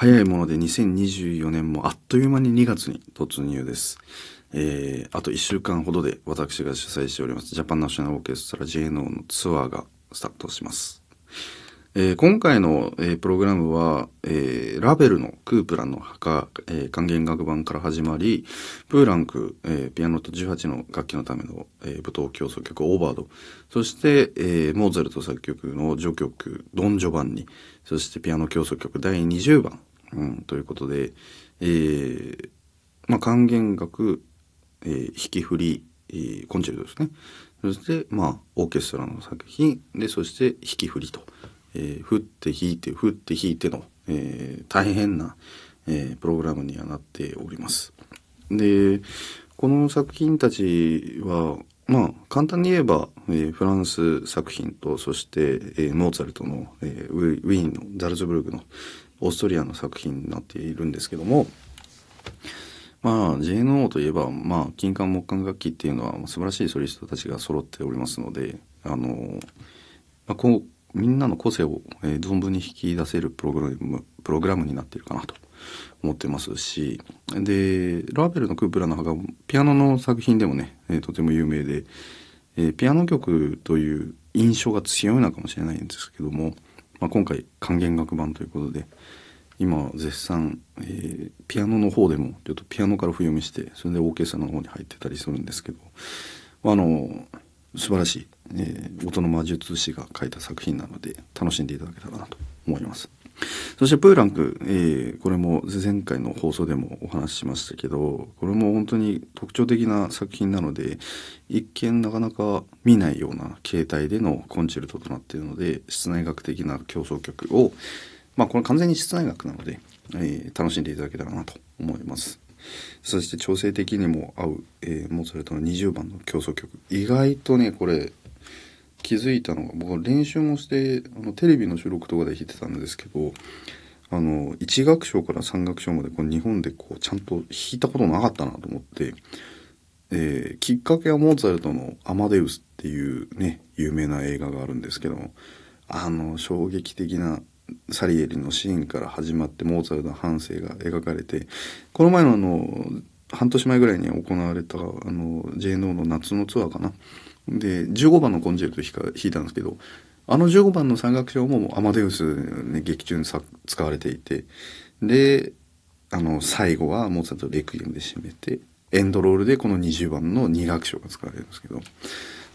早いもので2024年もあっという間に2月に突入です。えー、あと1週間ほどで私が主催しておりますジャパンナショナルオーケストラ JNO のツアーがスタートします。えー、今回の、えー、プログラムは、えー、ラベルのクープランの墓、えー、還元楽版から始まり、プーランク、え、ピアノと18の楽器のための、え、舞踏競争曲オーバード、そして、え、モーツァルト作曲の序曲ドン・ジョバンニ、そしてピアノ競争曲第20番、うん、ということで、えー、まあ、還元楽、え、弾き振り、え、コンチェルトですね。そして、まあ、オーケストラの作品で、そして弾き振りと。えー、降って引いて降って引いての、えー、大変な、えー、プログラムにはなっております。でこの作品たちはまあ簡単に言えば、えー、フランス作品とそして、えー、モーツァルトの、えー、ウィーンのザルツブルクのオーストリアの作品になっているんですけどもまあ JNO といえばまあ金管木管楽器っていうのは素晴らしいソリストたちが揃っておりますのであの、まあ、こうみんなの個性を、えー、存分に引き出せるプログラムプログラムになっているかなと思ってますしでラーベルのクープラの墓ピアノの作品でもね、えー、とても有名で、え、ピアノ曲という印象が強いのかもしれないんですけども、まあ、今回還元楽版ということで今絶賛、えー、ピアノの方でもちょっとピアノから読みしてそれでオーケストラの方に入ってたりするんですけどあの素晴らしいえー、音の魔術師が書いた作品なので楽しんでいただけたらなと思います。そしてプーランク、えー、これも前回の放送でもお話ししましたけどこれも本当に特徴的な作品なので一見なかなか見ないような形態でのコンチェルトとなっているので室内楽的な協奏曲をまあこれ完全に室内楽なので、えー、楽しんでいただけたらなと思います。そして調整的にも合う、えー、モーツァルトの20番の競争曲意外とねこれ気づいたのが僕は練習もしてあのテレビの収録とかで弾いてたんですけどあの1楽章から3楽章までこう日本でこうちゃんと弾いたことなかったなと思って、えー、きっかけはモーツァルトの「アマデウス」っていうね有名な映画があるんですけどあの衝撃的なサリエリのシーンから始まってモーツァルトの半生が描かれてこの前のあの半年前ぐらいに行われたあの JNO の夏のツアーかなで15番のコンチェルト弾いたんですけどあの15番の三楽章もアマデウス、ね、劇中に使われていてであの最後はモーツァルトレクイエムで締めてエンドロールでこの20番の2楽章が使われるんですけど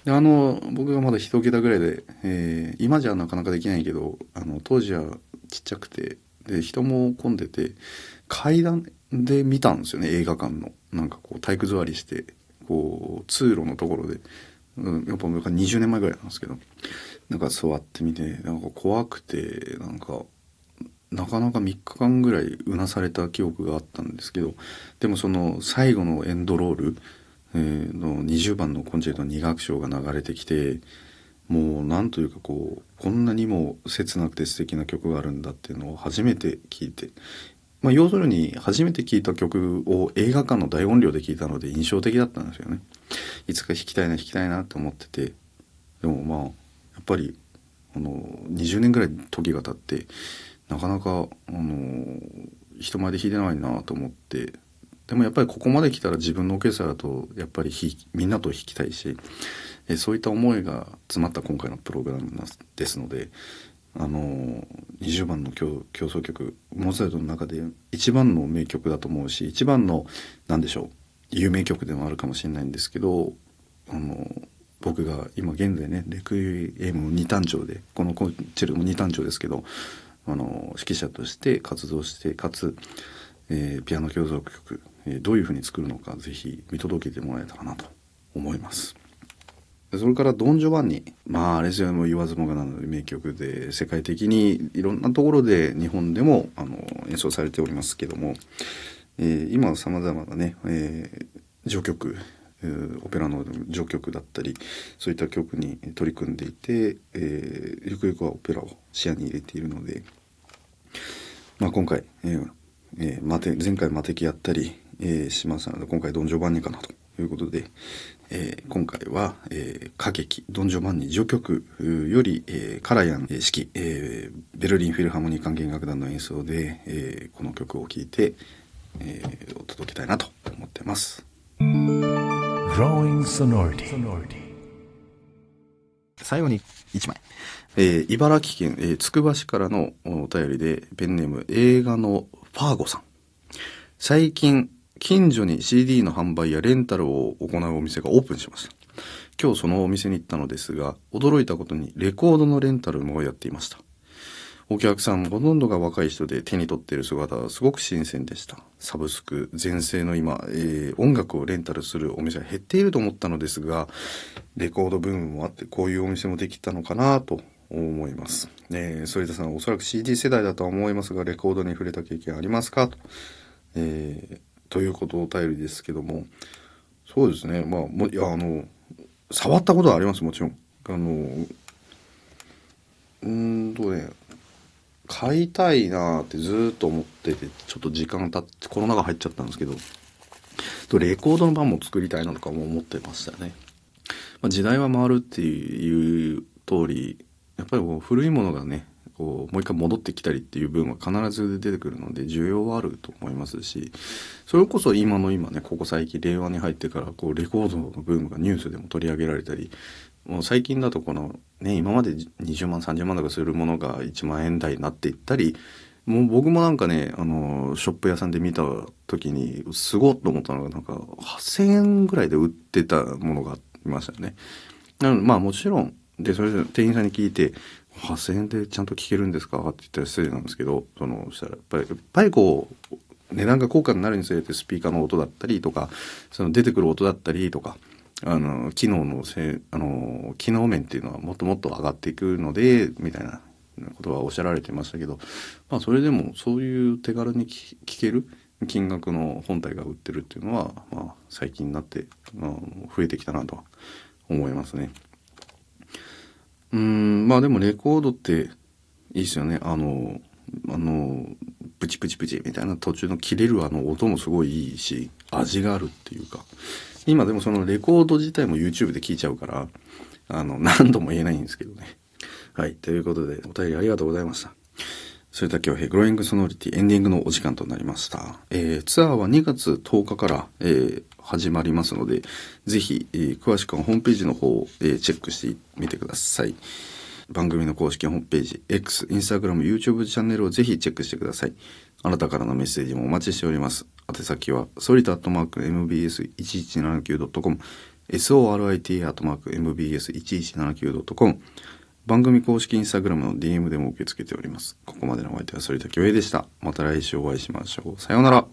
であの僕がまだ一桁ぐらいで、えー、今じゃなかなかできないけどあの当時はちっちゃくてで人も混んでて階段で見たんですよね映画館の。なんかこう体育座りしてこう通路のところで。うん、やっぱ20年前ぐらいなんですけどなんか座ってみてなんか怖くてなんかなかなか3日間ぐらいうなされた記憶があったんですけどでもその最後のエンドロール、えー、の20番のコンチェルト2楽章が流れてきてもうなんというかこうこんなにも切なくて素敵な曲があるんだっていうのを初めて聞いてまあ、要するに初めて聴いた曲を映画館の大音量で聴いたので印象的だったんですよね。いつか弾きたいな弾きたいなって思っててでもまあやっぱりあの20年ぐらい時が経ってなかなかあの人前で弾いてないなと思ってでもやっぱりここまで来たら自分のオーケストラとやっぱりみんなと弾きたいしえそういった思いが詰まった今回のプログラムですのであの20番の競競争曲モーツァルトの中で一番の名曲だと思うし一番の何でしょう有名曲でもあるかもしれないんですけどあの僕が今現在ねレクイエム二単調でこのコンチェルも二単調ですけどあの指揮者として活動してかつ、えー、ピアノ競争曲、えー、どういうふうに作るのか是非見届けてもらえたらなと思います。それからドン・ジョバンニまああれですよも言わずもがなの名曲で世界的にいろんなところで日本でもあの演奏されておりますけども、えー、今さまざまなね、えー、序曲オペラの序曲だったりそういった曲に取り組んでいて、え、ゆくゆくはオペラを視野に入れているので、まあ、今回、えーえー、マテ前回マテキやったり、え、しましたので今回ドン・ジョバンニかなということで、えー今回は、えー歌劇、ドンジョバンニ序曲より、えーカラヤン指揮、えーベルリンフィルハーモニー管弦楽団の演奏で、えーこの曲を聴いて、えーお届けたいなと思ってます。Growing sonority. 最後に1枚。えー茨城県、えーつくば市からのお便りで、ペンネーム映画のファーゴさん。最近、近所に CD の販売やレンタルを行うお店がオープンしました。今日そのお店に行ったのですが、驚いたことにレコードのレンタルもやっていました。お客さんもほとんどが若い人で手に取っている姿はすごく新鮮でした。サブスク全盛の今、えー音楽をレンタルするお店は減っていると思ったのですが、レコードブームもあってこういうお店もできたのかなと思います。えー、反田さんおそらく CD 世代だとは思いますが、レコードに触れた経験ありますか？と。えー、ということをお便りですけども、そうですね。まあ、もいや、あの、触ったことはあります、もちろん。あの、うんとね、買いたいなーってずっと思ってて、ちょっと時間経って、コロナが入っちゃったんですけど、レコードの版も作りたいなとかも思ってましたね。まあ、時代は回るっていう通り、やっぱりこう古いものがね、こうもう一回戻ってきたりっていう部分は必ず出てくるので需要はあると思いますしそれこそ今の今ねここ最近令和に入ってからこうレコードのブームがニュースでも取り上げられたりもう最近だとこのね今まで20万30万とかするものが1万円台になっていったりもう僕もなんかねあのショップ屋さんで見た時にすごっと思ったのがなんか8,000円ぐらいで売ってたものがいましたよね。なのでまあもちろんでそれで店員さんに聞いて「8,000円でちゃんと聞けるんですか?」って言ったら失礼なんですけどそのしたらやっぱりやっぱりこう値段が高価になるにつれてスピーカーの音だったりとかその出てくる音だったりとかあの機能のせあの機能面っていうのはもっともっと上がっていくのでみたいなことはおっしゃられてましたけど、まあ、それでもそういう手軽に聞ける金額の本体が売ってるっていうのは、まあ、最近になって、うん増えてきたなとは思いますね。うんまあでもレコードっていいですよねあのあのプチプチプチみたいな途中の切れるあの音もすごいいいし味があるっていうか今でもそのレコード自体も YouTube で聴いちゃうからあの何度も言えないんですけどねはいということでお便りありがとうございましたそれでは今日はグローイングソノリティエンディングのお時間となりました。えーツアーは2月10日から、えー始まりますので、ぜひ、えー詳しくはホームページの方を、えーチェックしてみてください。番組の公式ホームページ、X、Instagram、YouTube チャンネルをぜひチェックしてください。あなたからのメッセージもお待ちしております。宛先は、ソリタアットマーク MBS1179.com、SORIT アットマーク MBS1179.com、番組公式インスタグラムの DM でも受け付けております。ここまでのお相手は反田恭平でした。また来週お会いしましょう。さようなら。